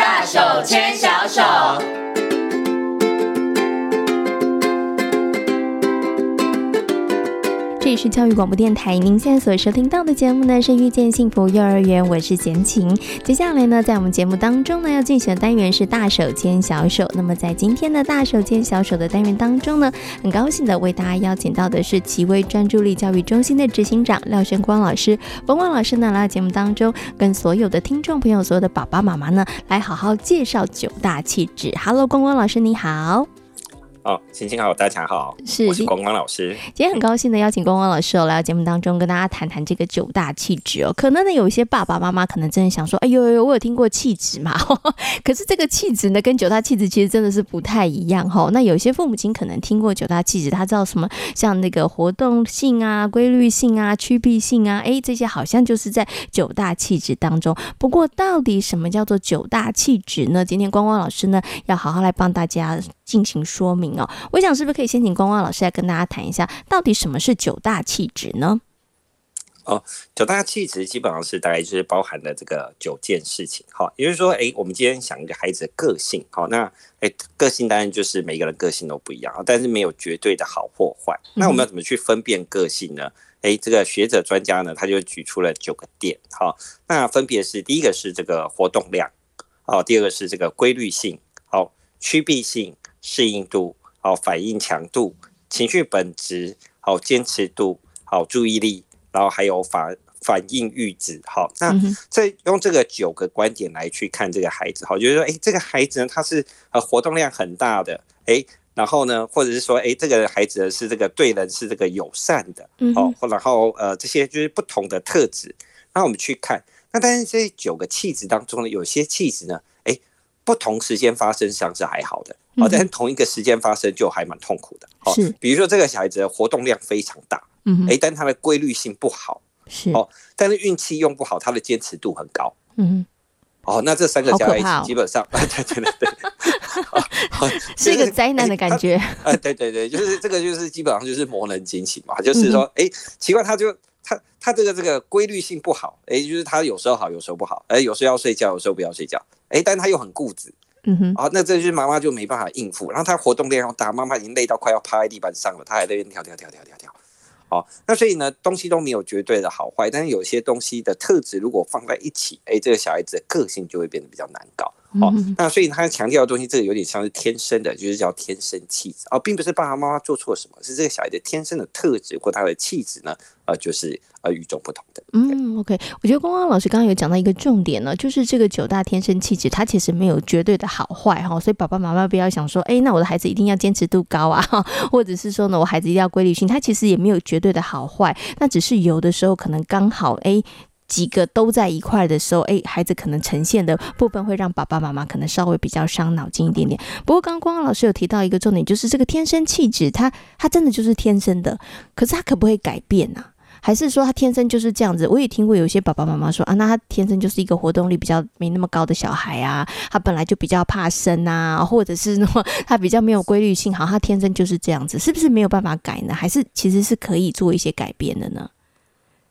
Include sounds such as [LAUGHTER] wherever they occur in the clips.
大手牵小手。是教育广播电台，您现在所收听到的节目呢是遇见幸福幼儿园，我是简晴。接下来呢，在我们节目当中呢，要进行的单元是大手牵小手。那么在今天的大手牵小手的单元当中呢，很高兴的为大家邀请到的是奇威专注力教育中心的执行长廖笙光老师。光光老师呢来到节目当中，跟所有的听众朋友、所有的爸爸妈妈呢，来好好介绍九大气质。Hello，光光老师你好。哦，星星好，大家好，是，我是光光老师。今天很高兴的邀请光光老师哦，来到节目当中跟大家谈谈这个九大气质哦。可能呢，有一些爸爸妈妈可能真的想说，哎呦呦，我有听过气质嘛？[LAUGHS] 可是这个气质呢，跟九大气质其实真的是不太一样哈。那有些父母亲可能听过九大气质，他知道什么像那个活动性啊、规律性啊、趋避性啊，哎，这些好像就是在九大气质当中。不过，到底什么叫做九大气质呢？今天光光老师呢，要好好来帮大家进行说明哦，我想是不是可以先请光光老师来跟大家谈一下，到底什么是九大气质呢？哦，九大气质基本上是大概就是包含了这个九件事情，好，也就是说，哎，我们今天想一个孩子的个性，好，那哎，个性当然就是每个人个性都不一样，但是没有绝对的好或坏。那我们要怎么去分辨个性呢？哎，这个学者专家呢，他就举出了九个点，好，那分别是第一个是这个活动量，好，第二个是这个规律性，好，趋避性。适应度，好，反应强度，情绪本质，好，坚持度，好，注意力，然后还有反反应阈值，好，那这用这个九个观点来去看这个孩子，好，就是说，哎，这个孩子呢，他是呃活动量很大的，哎，然后呢，或者是说，哎，这个孩子是这个对人是这个友善的，好，然后呃这些就是不同的特质，那我们去看，那但是这九个气质当中呢，有些气质呢，哎，不同时间发生上是还好的。哦，但同一个时间发生就还蛮痛苦的。哦，比如说这个小孩子的活动量非常大，嗯，哎，但他的规律性不好，是。哦，但是运气用不好，他的坚持度很高，嗯，哦，那这三个加在一起，基本上，[LAUGHS] 对对对对，[LAUGHS] 是一个灾难的感觉。哎，对对对，就是这个，就是基本上就是魔人惊醒嘛，就是说，哎，奇怪，他就他他这个这个规律性不好，哎，就是他有时候好，有时候不好，哎，有时候要睡觉，有时候不要睡觉，哎，但他又很固执。嗯哼，啊，那这些妈妈就没办法应付，然后他活动量又大，妈妈已经累到快要趴在地板上了，他还在那边跳跳跳跳跳跳。好，那所以呢，东西都没有绝对的好坏，但是有些东西的特质如果放在一起，哎，这个小孩子的个性就会变得比较难搞。好，那所以他强调的东西，这个有点像是天生的，就是叫天生气质哦，并不是爸爸妈妈做错什么，是这个小孩的天生的特质或他的气质呢，呃，就是。呃，与众不同的。嗯，OK，我觉得光光老师刚刚有讲到一个重点呢，就是这个九大天生气质，它其实没有绝对的好坏哈，所以爸爸妈妈不要想说，哎，那我的孩子一定要坚持度高啊，或者是说呢，我孩子一定要规律性，他其实也没有绝对的好坏，那只是有的时候可能刚好哎几个都在一块的时候，哎，孩子可能呈现的部分会让爸爸妈妈可能稍微比较伤脑筋一点点。不过刚刚光光老师有提到一个重点，就是这个天生气质，他他真的就是天生的，可是他可不可以改变呢、还是说他天生就是这样子？我也听过有些爸爸妈妈说啊，那他天生就是一个活动力比较没那么高的小孩啊，他本来就比较怕生啊，或者是说他比较没有规律性，好，他天生就是这样子，是不是没有办法改呢？还是其实是可以做一些改变的呢？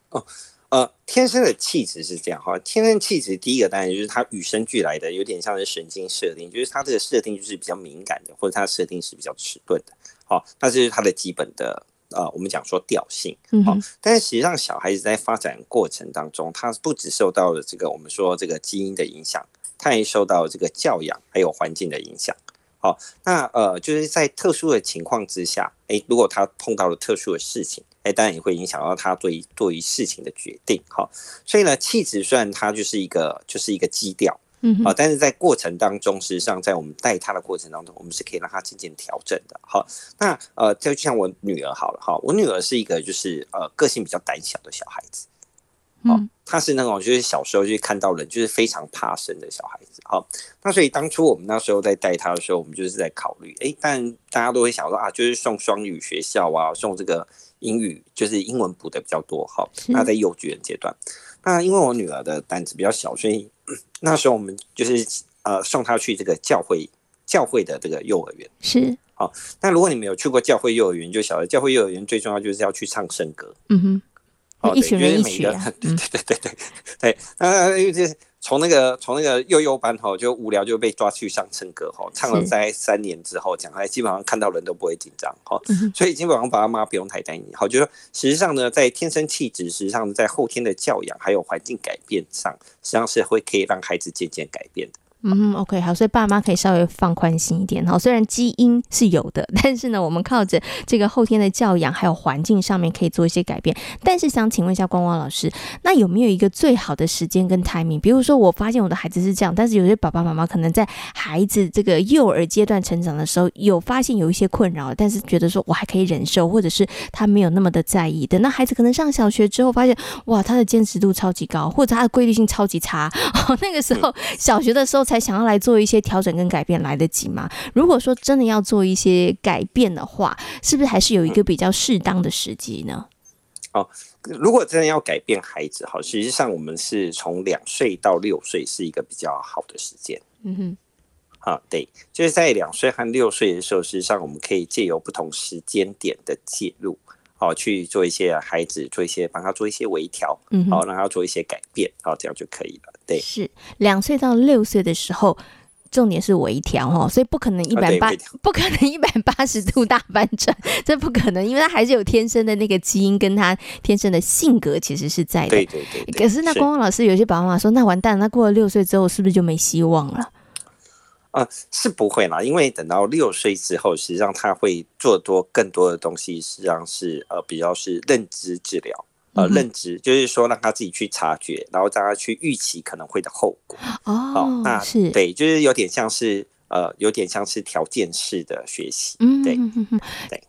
哦，呃，天生的气质是这样哈，天生气质第一个当然就是他与生俱来的，有点像是神经设定，就是他这个设定就是比较敏感的，或者他设定是比较迟钝的，好，那这是他的基本的。呃，我们讲说调性，好，但是实际上小孩子在发展过程当中，他不只受到了这个我们说这个基因的影响，他也受到这个教养还有环境的影响。好，那呃，就是在特殊的情况之下，诶，如果他碰到了特殊的事情，诶，当然也会影响到他对于对于事情的决定。好，所以呢，气质虽然它就是一个就是一个基调。嗯，好，但是在过程当中，实际上在我们带他的过程当中，我们是可以让他渐渐调整的。好，那呃，就像我女儿好了，哈，我女儿是一个就是呃个性比较胆小的小孩子，好，她是那种就是小时候就看到人就是非常怕生的小孩子，好，那所以当初我们那时候在带他的时候，我们就是在考虑，哎，但大家都会想说啊，就是送双语学校啊，送这个英语就是英文补的比较多，好，那在幼稚园阶段，那因为我女儿的胆子比较小，所以。[CLEARS THROAT] 那时候我们就是呃送她去这个教会教会的这个幼儿园是好。那如果你没有去过教会幼儿园，就晓得教会幼儿园最重要就是要去唱圣歌。嗯哼，好，一群人一起，对对对对对对。那因为这从那个从那个幼幼班吼，就无聊就被抓去上唱歌吼，唱了在三年之后，讲来基本上看到人都不会紧张吼，所以基本上爸爸妈妈不用太担心。好，就是说实际上呢，在天生气质，实际上在后天的教养还有环境改变上，实际上是会可以让孩子渐渐改变的。嗯，OK，好，所以爸妈可以稍微放宽心一点哈。虽然基因是有的，[LAUGHS] 但是呢，我们靠着这个后天的教养还有环境上面可以做一些改变。但是想请问一下光光老师，那有没有一个最好的时间跟 timing？比如说，我发现我的孩子是这样，但是有些爸爸妈妈可能在孩子这个幼儿阶段成长的时候，有发现有一些困扰，但是觉得说我还可以忍受，或者是他没有那么的在意。等到孩子可能上小学之后，发现哇，他的坚持度超级高，或者他的规律性超级差，哦，那个时候小学的时候才。[LAUGHS] 才想要来做一些调整跟改变来得及吗？如果说真的要做一些改变的话，是不是还是有一个比较适当的时机呢？哦，如果真的要改变孩子，好，实际上我们是从两岁到六岁是一个比较好的时间。嗯哼，啊，对，就是在两岁和六岁的时候，实际上我们可以借由不同时间点的介入。好，去做一些孩子，做一些帮他做一些微调，嗯，好，让他做一些改变，好，这样就可以了。对，是两岁到六岁的时候，重点是微调哦，所以不可能一百八，不可能一百八十度大翻转，这不可能，因为他还是有天生的那个基因，跟他天生的性格其实是在的。对对对，对。可是那光光老师，有些爸爸妈妈说，那完蛋，那过了六岁之后，是不是就没希望了？是不会啦，因为等到六岁之后，实际上他会做多更多的东西，实际上是呃比较是认知治疗，呃、嗯、认知就是说让他自己去察觉，然后让他去预期可能会的后果。哦，哦那是对，就是有点像是呃有点像是条件式的学习。嗯，对，对。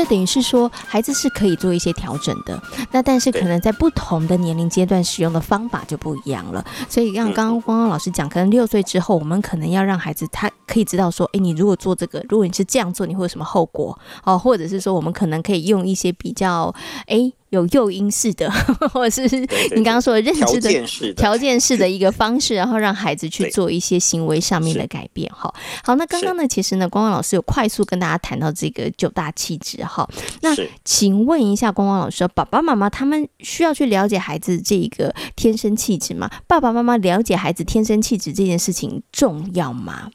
这等于是说，孩子是可以做一些调整的，那但是可能在不同的年龄阶段使用的方法就不一样了。所以，像刚刚光光老师讲，可能六岁之后，我们可能要让孩子他可以知道说，哎，你如果做这个，如果你是这样做，你会有什么后果？哦，或者是说，我们可能可以用一些比较，哎。有诱因式的，[LAUGHS] 或者是你刚刚说的认知的条件式的一个 [LAUGHS] 方式，然后让孩子去做一些行为上面的改变。哈，好，那刚刚呢，其实呢，光光老师有快速跟大家谈到这个九大气质。哈，那请问一下，光光老师，爸爸妈妈他们需要去了解孩子这个天生气质吗？爸爸妈妈了解孩子天生气质这件事情重要吗？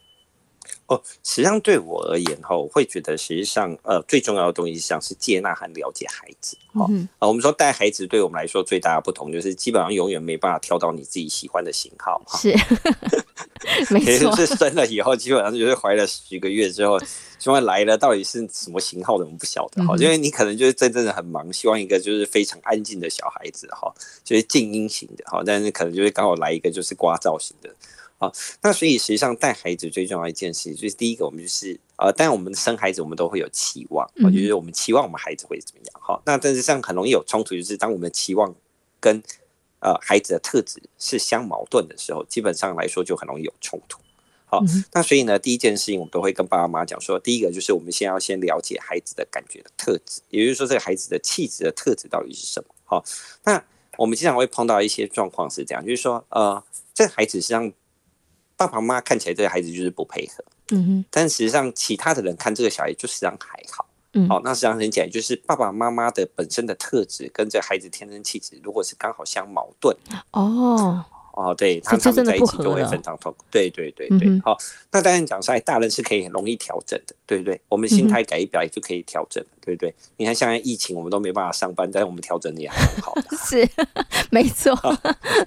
哦，实际上对我而言哈，我会觉得实际上呃最重要的东西实际上是接纳和了解孩子。哦、嗯，啊，我们说带孩子对我们来说最大的不同就是基本上永远没办法挑到你自己喜欢的型号。是，[LAUGHS] 没错。是生了以后，基本上就是怀了几个月之后，希望来了到底是什么型号的，我们不晓得哈、嗯。因为你可能就是真正的很忙，希望一个就是非常安静的小孩子哈，就是静音型的哈，但是可能就是刚好来一个就是刮噪型的。好，那所以实际上带孩子最重要一件事，就是第一个，我们就是呃，但我们生孩子，我们都会有期望，我觉得我们期望我们孩子会怎么样？好，那但是这样很容易有冲突，就是当我们的期望跟呃孩子的特质是相矛盾的时候，基本上来说就很容易有冲突。好，那所以呢，第一件事情我们都会跟爸爸妈妈讲说，第一个就是我们先要先了解孩子的感觉的特质，也就是说这个孩子的气质的特质到底是什么？好，那我们经常会碰到一些状况是这样，就是说呃，这个孩子实际上。爸爸妈妈看起来这个孩子就是不配合，嗯哼，但实际上其他的人看这个小孩就实际上还好，嗯，好，那实际上很简单，就是爸爸妈妈的本身的特质跟这孩子天生气质，如果是刚好相矛盾，哦。哦，对，他们他们在一起就会非常痛苦。对对对对，好、嗯哦，那当然讲出来，大人是可以很容易调整的，对不对？我们心态改一改就可以调整、嗯，对不对？你看，现在疫情我们都没办法上班，但是我们调整的也很好。是，[LAUGHS] 没错、哦。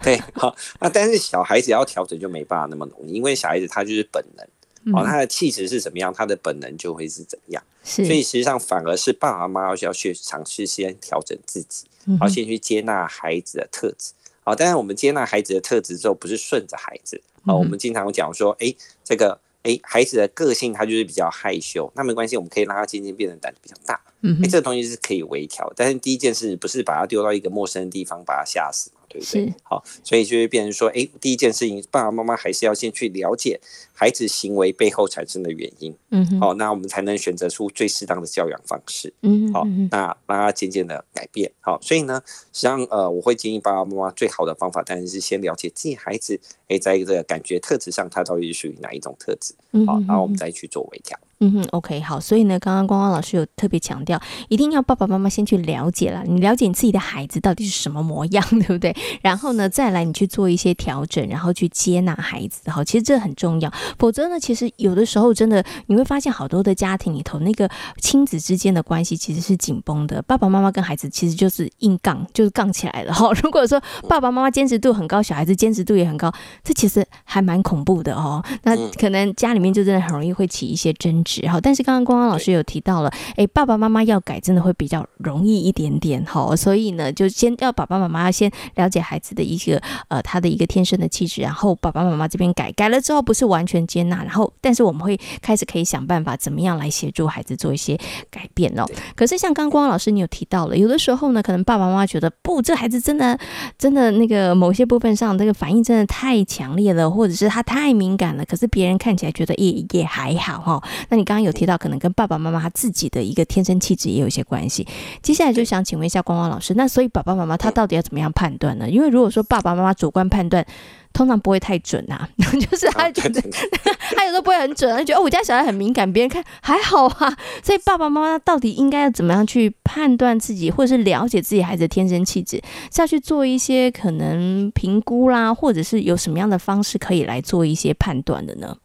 对，好、哦，那但是小孩子要调整就没办法那么容易，因为小孩子他就是本能，哦，他的气质是怎么样，他的本能就会是怎么样。是，所以实际上反而是爸爸妈妈要去尝试先调整自己，然后先去接纳孩子的特质。好，但是我们接纳孩子的特质之后，不是顺着孩子。好，我们经常讲说，哎，这个，哎，孩子的个性他就是比较害羞，那没关系，我们可以让他渐渐变得胆子比较大。嗯，哎，这个东西是可以微调。但是第一件事不是把他丢到一个陌生的地方把他吓死，对不对？好，所以就会变成说，哎，第一件事情，爸爸妈妈还是要先去了解孩子行为背后产生的原因。嗯，好，那我们才能选择出最适当的教养方式。嗯，好，那让他渐渐的改变。好，所以呢，实际上呃，我会建议爸爸妈妈最好的方法，当然是先了解自己孩子，哎，在一个感觉特质上，他到底是属于哪一种特质。好，然后我们再去做微调。嗯哼，OK，好，所以呢，刚刚光光老师有特别强调，一定要爸爸妈妈先去了解了，你了解你自己的孩子到底是什么模样，[LAUGHS] 对不对？然后呢，再来你去做一些调整，然后去接纳孩子，好，其实这很重要。否则呢，其实有的时候真的你会发现，好多的家庭里头，那个亲子之间的关系其实是紧绷的，爸爸妈妈跟孩子其实就是硬杠，就是杠起来了。哈，[LAUGHS] 如果说爸爸妈妈坚持度很高，小孩子坚持度也很高，这其实还蛮恐怖的哦。那可能家里面就真的很容易会起一些争执。好，但是刚刚光光老师有提到了，哎，爸爸妈妈要改，真的会比较容易一点点。哈，所以呢，就先要爸爸妈妈要先了解孩子的一个呃他的一个天生的气质，然后爸爸妈妈这边改，改了之后不是完全接纳，然后但是我们会开始可以想办法怎么样来协助孩子做一些改变哦。可是像刚刚光光老师你有提到了，有的时候呢，可能爸爸妈妈觉得不，这孩子真的真的那个某些部分上这个反应真的太强烈了，或者是他太敏感了，可是别人看起来觉得也也还好哈。那你刚刚有提到，可能跟爸爸妈妈他自己的一个天生气质也有一些关系。接下来就想请问一下光光老师，那所以爸爸妈妈他到底要怎么样判断呢？因为如果说爸爸妈妈主观判断，通常不会太准啊，[LAUGHS] 就是他觉得 [LAUGHS] 他有时候不会很准，他觉得哦，我家小孩很敏感，别人看还好啊。所以爸爸妈妈到底应该要怎么样去判断自己，或者是了解自己孩子的天生气质，是要去做一些可能评估啦，或者是有什么样的方式可以来做一些判断的呢？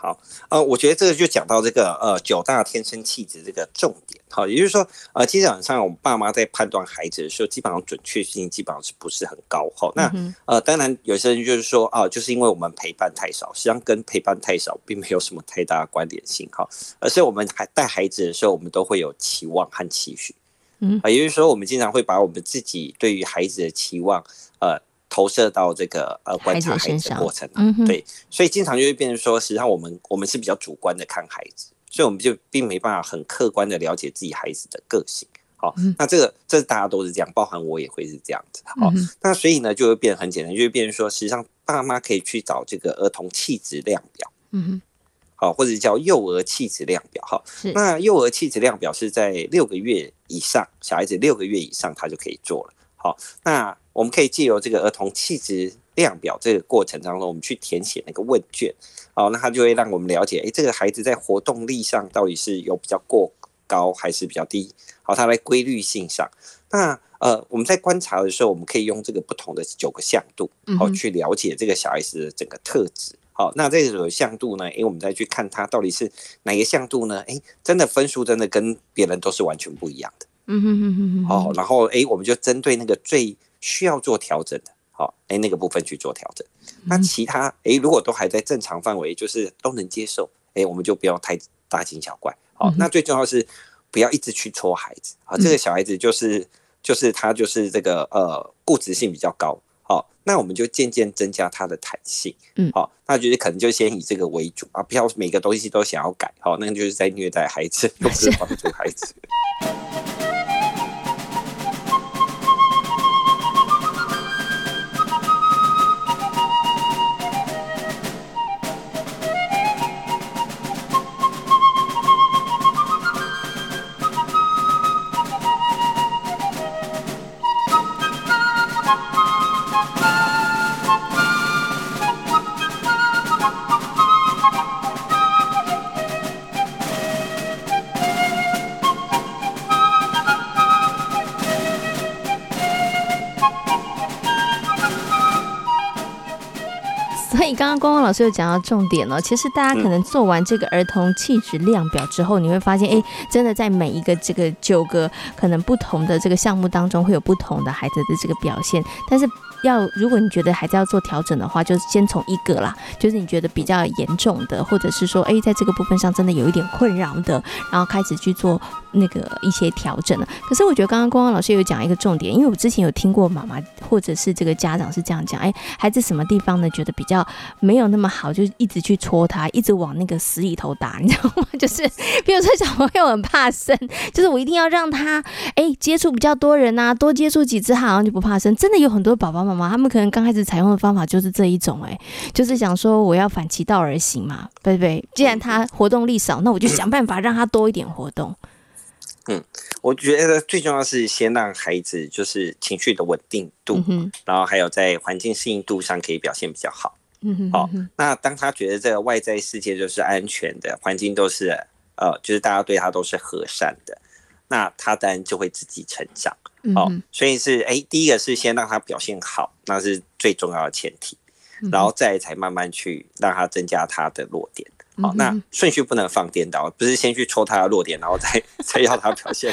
好，呃，我觉得这个就讲到这个呃九大天生气质这个重点，好，也就是说，呃，基本上我们爸妈在判断孩子的时候，基本上准确性基本上是不是很高？好，那呃，当然有些人就是说啊、呃，就是因为我们陪伴太少，实际上跟陪伴太少并没有什么太大的关联性，哈，而是我们还带孩子的时候，我们都会有期望和期许，嗯，啊，也就是说，我们经常会把我们自己对于孩子的期望，呃。投射到这个呃观察孩子的过程，嗯，对，所以经常就会变成说，实际上我们我们是比较主观的看孩子，所以我们就并没办法很客观的了解自己孩子的个性。好，那这个这大家都是这样，包含我也会是这样子。好，那所以呢，就会变得很简单，就会变成说，实际上爸妈可以去找这个儿童气质量表，嗯哼，好，或者叫幼儿气质量表。好，那幼儿气质量表是在六个月以上，小孩子六个月以上他就可以做了。好，那。我们可以借由这个儿童气质量表这个过程当中，我们去填写那个问卷，哦，那它就会让我们了解，诶，这个孩子在活动力上到底是有比较过高还是比较低？好，他在规律性上，那呃，我们在观察的时候，我们可以用这个不同的九个向度，好，去了解这个小孩子的整个特质。好，那这个向度呢，诶，我们再去看他到底是哪个向度呢？诶，真的分数真的跟别人都是完全不一样的。嗯哼哼哼哼。好，然后诶，我们就针对那个最需要做调整的，好，哎，那个部分去做调整。那其他，哎，如果都还在正常范围，就是都能接受，哎，我们就不要太大惊小怪。好，那最重要是不要一直去戳孩子啊。这个小孩子就是就是他就是这个呃固执性比较高。好，那我们就渐渐增加他的弹性。嗯，好，那就是可能就先以这个为主啊，不要每个东西都想要改。好，那就是在虐待孩子，[LAUGHS] 又不是帮助孩子。刚刚光光老师有讲到重点了，其实大家可能做完这个儿童气质量表之后，你会发现，哎，真的在每一个这个九个可能不同的这个项目当中，会有不同的孩子的这个表现。但是要如果你觉得孩子要做调整的话，就先从一个啦，就是你觉得比较严重的，或者是说，哎，在这个部分上真的有一点困扰的，然后开始去做。那个一些调整了。可是我觉得刚刚光光老师有讲一个重点，因为我之前有听过妈妈或者是这个家长是这样讲，哎，孩子什么地方呢觉得比较没有那么好，就一直去戳他，一直往那个死里头打，你知道吗？[LAUGHS] 就是比如说小朋友很怕生，就是我一定要让他哎接触比较多人啊，多接触几次，他好像就不怕生。真的有很多爸爸妈妈，他们可能刚开始采用的方法就是这一种，哎，就是想说我要反其道而行嘛，对不对？既然他活动力少，那我就想办法让他多一点活动。嗯，我觉得最重要是先让孩子就是情绪的稳定度，嗯、然后还有在环境适应度上可以表现比较好。嗯哼，好、哦，那当他觉得这个外在世界就是安全的，环境都是呃，就是大家对他都是和善的，那他当然就会自己成长。好、哦，所以是哎，第一个是先让他表现好，那是最重要的前提，然后再才慢慢去让他增加他的弱点。好，那顺序不能放颠倒，不是先去戳他的弱点，然后再 [LAUGHS] 再要他表现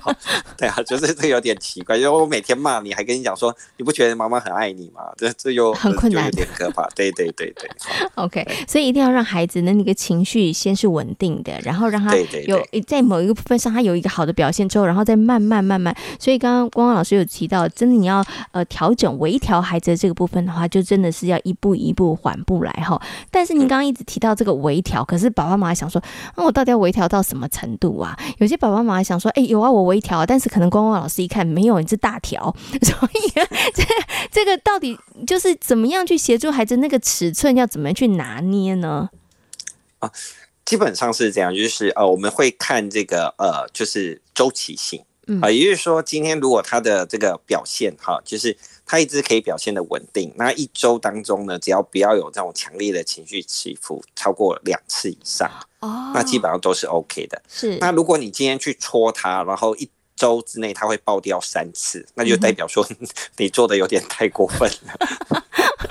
好。对啊，就是这有点奇怪，因为我每天骂你，还跟你讲说，你不觉得妈妈很爱你吗？这这又很困难，有点可怕。[LAUGHS] 对对对对。OK，所以一定要让孩子的那个情绪先是稳定的，然后让他有在某一个部分上他有一个好的表现之后，然后再慢慢慢慢。所以刚刚光光老师有提到，真的你要呃调整微调孩子的这个部分的话，就真的是要一步一步缓步来哈。但是您刚刚一直提到这个微。调，可是爸爸妈妈想说，那、我到底要微调到什么程度啊？有些爸爸妈妈想说，哎、有啊，我微调，但是可能光光老师一看没有，你是大调，[LAUGHS] 所以这这个到底就是怎么样去协助孩子那个尺寸要怎么去拿捏呢？啊，基本上是这样，就是呃，我们会看这个呃，就是周期性，啊，也就是说，今天如果他的这个表现哈，就是。他一直可以表现的稳定，那一周当中呢，只要不要有这种强烈的情绪起伏超过两次以上，哦，那基本上都是 OK 的。是，那如果你今天去戳他，然后一周之内他会爆掉三次，那就代表说 [LAUGHS] 你做的有点太过分了。[LAUGHS]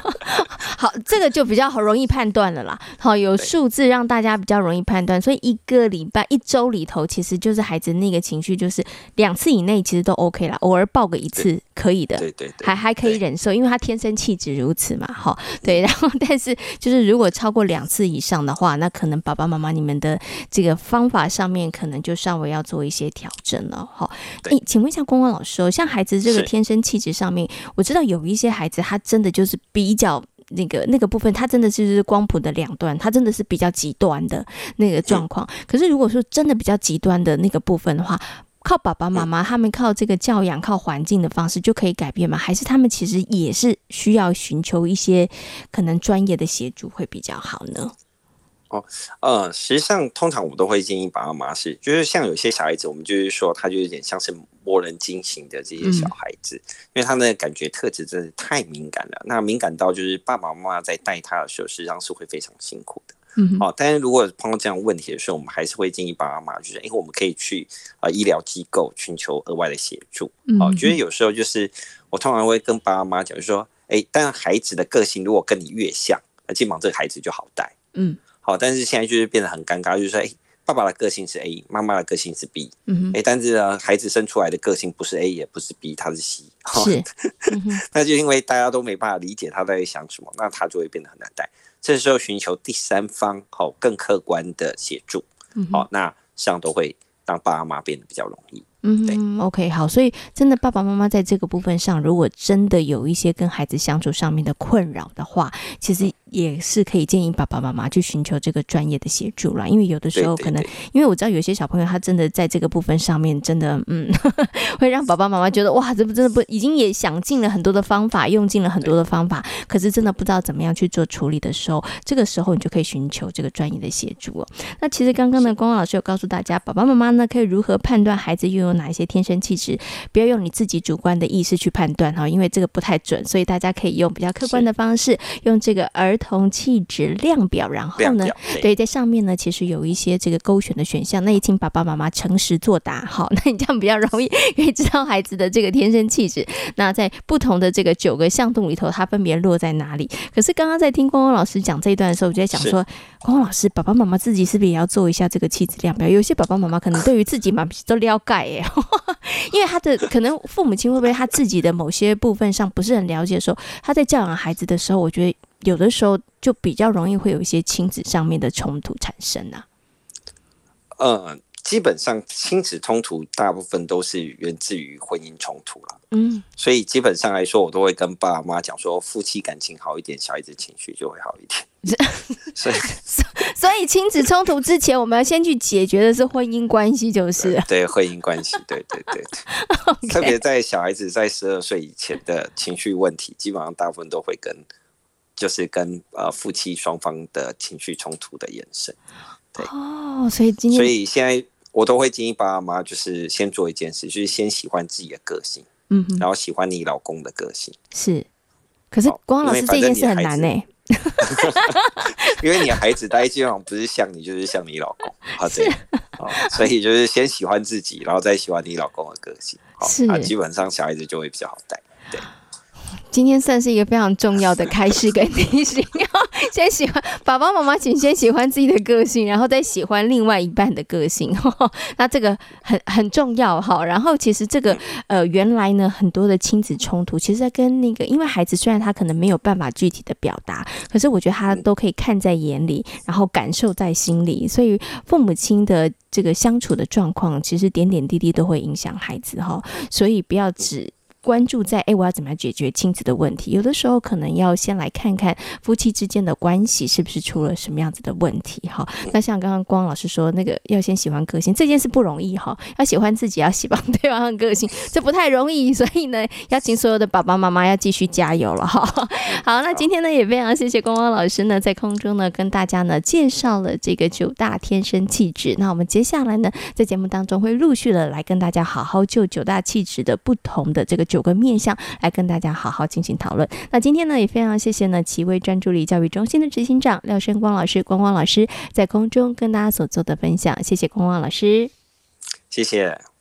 好，这个就比较好容易判断了啦。好，有数字让大家比较容易判断，所以一个礼拜、一周里头，其实就是孩子那个情绪，就是两次以内其实都 OK 啦，偶尔爆个一次可以的，对对对，还还可以忍受，因为他天生气质如此嘛。好，对，[LAUGHS] 然后但是就是如果超过两次以上的话，那可能爸爸妈妈你们的这个方法上面可能就稍微要做一些调整了。好，诶，请问一下光光老师哦，像孩子这个天生气质上面，我知道有一些孩子他真的就是比较。那个那个部分，它真的就是光谱的两端，它真的是比较极端的那个状况。可是如果说真的比较极端的那个部分的话，靠爸爸妈妈他们靠这个教养、靠环境的方式就可以改变吗？还是他们其实也是需要寻求一些可能专业的协助会比较好呢？哦，呃，实际上通常我们都会建议爸爸妈妈是，就是像有些小孩子，我们就是说他就有点像是磨人精型的这些小孩子，嗯、因为他的感觉特质真的太敏感了，那敏感到就是爸爸妈妈在带他的时候，实际上是会非常辛苦的。嗯，哦，但是如果碰到这样问题的时候，我们还是会建议爸爸妈妈，就是，哎，我们可以去啊、呃、医疗机构寻求额外的协助。哦，觉得有时候就是我通常会跟爸爸妈妈讲，就说，哎，但孩子的个性如果跟你越像，那基本上这个孩子就好带。嗯。好，但是现在就是变得很尴尬，就是说，哎，爸爸的个性是 A，妈妈的个性是 B，嗯哼，哎，但是呢，孩子生出来的个性不是 A，也不是 B，他是 C，是，[LAUGHS] 嗯、[LAUGHS] 那就因为大家都没办法理解他在想什么，那他就会变得很难带。这时候寻求第三方，好，更客观的协助，嗯哼，好，那这样都会让爸妈变得比较容易。嗯对，OK，好，所以真的爸爸妈妈在这个部分上，如果真的有一些跟孩子相处上面的困扰的话，其实也是可以建议爸爸妈妈去寻求这个专业的协助啦。因为有的时候可能，因为我知道有些小朋友他真的在这个部分上面真的，嗯，[LAUGHS] 会让爸爸妈妈觉得哇，这不真的不已经也想尽了很多的方法，用尽了很多的方法，可是真的不知道怎么样去做处理的时候，这个时候你就可以寻求这个专业的协助了。那其实刚刚呢，光光老师有告诉大家，爸爸妈妈呢可以如何判断孩子拥有哪一些天生气质，不要用你自己主观的意识去判断哈，因为这个不太准，所以大家可以用比较客观的方式，用这个儿童气质量表，然后呢，对，在上面呢，其实有一些这个勾选的选项，那也请爸爸妈妈诚实作答，好，[LAUGHS] 那你这样比较容易可以知道孩子的这个天生气质。那在不同的这个九个项目里头，它分别落在哪里？可是刚刚在听光光老师讲这一段的时候，我就在想说，光光老师，爸爸妈妈自己是不是也要做一下这个气质量表？有些爸爸妈妈可能对于自己嘛都了解耶。[LAUGHS] 因为他的可能父母亲会不会他自己的某些部分上不是很了解的时候，他在教养孩子的时候，我觉得有的时候就比较容易会有一些亲子上面的冲突产生啊。呃，基本上亲子冲突大部分都是源自于婚姻冲突了。嗯，所以基本上来说，我都会跟爸爸妈妈讲说，夫妻感情好一点，小孩子情绪就会好一点。[LAUGHS] 所以，所以亲子冲突之前，我们要先去解决的是婚姻关系，就是 [LAUGHS] 对婚姻关系，对对对 [LAUGHS]. 特别在小孩子在十二岁以前的情绪问题，基本上大部分都会跟，就是跟呃夫妻双方的情绪冲突的延伸。对哦，所以今天，所以现在我都会建议爸爸妈妈，就是先做一件事，就是先喜欢自己的个性，嗯，然后喜欢你老公的个性。是，可是光老师这件事很难呢、欸。[LAUGHS] 因为你的孩子，待基本上不是像你，就是像你老公啊，对，所以就是先喜欢自己，然后再喜欢你老公的个性，好，那基本上小孩子就会比较好带，对。今天算是一个非常重要的开始跟提醒，先喜欢爸爸妈妈，请先喜欢自己的个性，然后再喜欢另外一半的个性。[LAUGHS] 那这个很很重要哈。然后其实这个呃，原来呢很多的亲子冲突，其实在跟那个，因为孩子虽然他可能没有办法具体的表达，可是我觉得他都可以看在眼里，然后感受在心里。所以父母亲的这个相处的状况，其实点点滴滴都会影响孩子哈。所以不要只。关注在哎，我要怎么样解决亲子的问题？有的时候可能要先来看看夫妻之间的关系是不是出了什么样子的问题哈。那像刚刚光老师说那个要先喜欢个性这件事不容易哈，[LAUGHS] 要喜欢自己，要喜欢对方的个性，[LAUGHS] 这不太容易。所以呢，邀请所有的爸爸妈妈要继续加油了哈。好，那今天呢也非常谢谢光光老师呢在空中呢跟大家呢介绍了这个九大天生气质。那我们接下来呢在节目当中会陆续的来跟大家好好就九大气质的不同的这个。九个面向来跟大家好好进行讨论。那今天呢，也非常谢谢呢奇威专注力教育中心的执行长廖生光老师，光光老师在空中跟大家所做的分享。谢谢光光老师，谢谢。